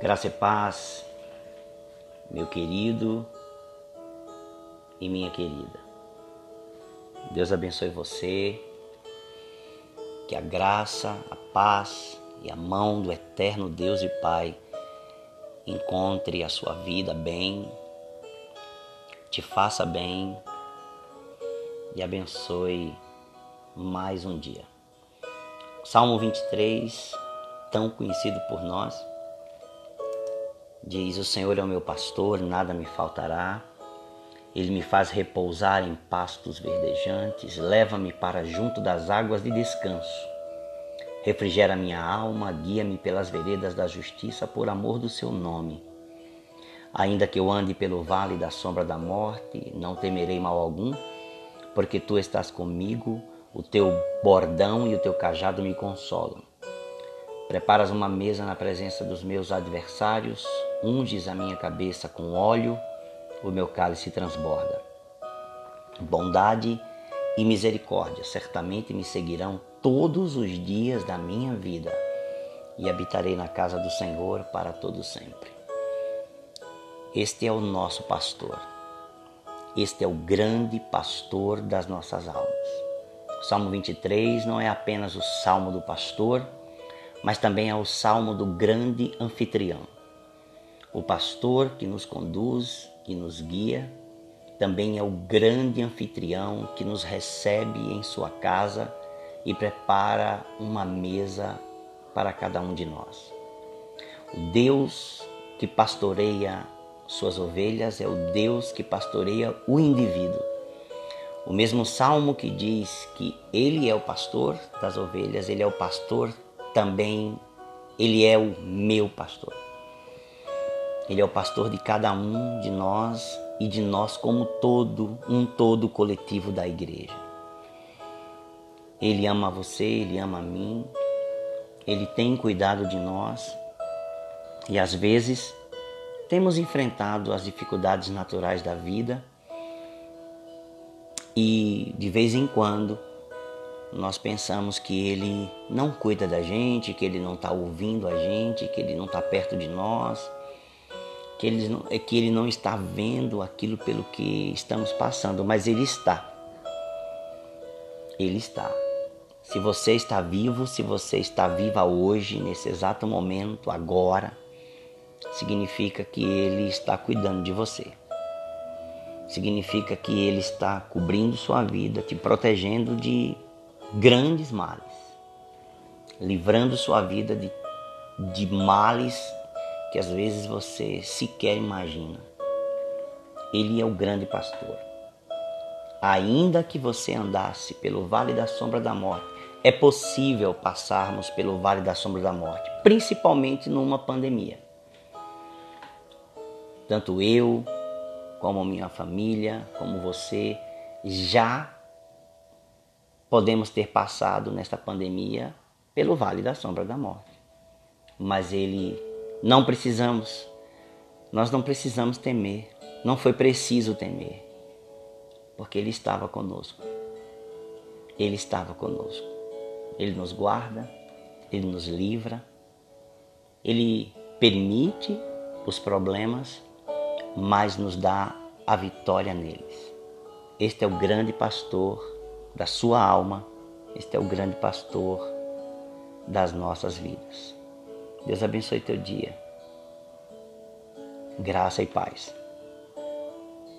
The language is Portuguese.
Graça e paz, meu querido e minha querida. Deus abençoe você. Que a graça, a paz e a mão do eterno Deus e Pai encontre a sua vida bem, te faça bem e abençoe mais um dia. Salmo 23, tão conhecido por nós, diz: O Senhor é o meu pastor, nada me faltará. Ele me faz repousar em pastos verdejantes, leva-me para junto das águas de descanso. Refrigera minha alma, guia-me pelas veredas da justiça por amor do seu nome. Ainda que eu ande pelo vale da sombra da morte, não temerei mal algum, porque tu estás comigo, o teu bordão e o teu cajado me consolam. Preparas uma mesa na presença dos meus adversários, unges a minha cabeça com óleo, o meu cálice transborda. Bondade e misericórdia certamente me seguirão todos os dias da minha vida e habitarei na casa do Senhor para todo sempre. Este é o nosso pastor. Este é o grande pastor das nossas almas. O Salmo 23 não é apenas o salmo do pastor, mas também é o salmo do grande anfitrião. O pastor que nos conduz que nos guia, também é o grande anfitrião que nos recebe em sua casa e prepara uma mesa para cada um de nós. O Deus que pastoreia suas ovelhas é o Deus que pastoreia o indivíduo. O mesmo salmo que diz que ele é o pastor das ovelhas, ele é o pastor também, ele é o meu pastor. Ele é o pastor de cada um de nós e de nós como todo, um todo coletivo da igreja. Ele ama você, ele ama a mim, ele tem cuidado de nós e às vezes temos enfrentado as dificuldades naturais da vida e de vez em quando nós pensamos que ele não cuida da gente, que ele não está ouvindo a gente, que ele não está perto de nós que ele, não, é que ele não está vendo aquilo pelo que estamos passando, mas ele está. Ele está. Se você está vivo, se você está viva hoje, nesse exato momento, agora, significa que ele está cuidando de você. Significa que ele está cobrindo sua vida, te protegendo de grandes males, livrando sua vida de, de males que às vezes você sequer imagina. Ele é o grande pastor. Ainda que você andasse pelo vale da sombra da morte, é possível passarmos pelo vale da sombra da morte, principalmente numa pandemia. Tanto eu, como minha família, como você, já podemos ter passado nesta pandemia pelo vale da sombra da morte. Mas ele não precisamos, nós não precisamos temer, não foi preciso temer, porque Ele estava conosco. Ele estava conosco. Ele nos guarda, Ele nos livra, Ele permite os problemas, mas nos dá a vitória neles. Este é o grande pastor da sua alma, este é o grande pastor das nossas vidas. Deus abençoe teu dia. Graça e paz.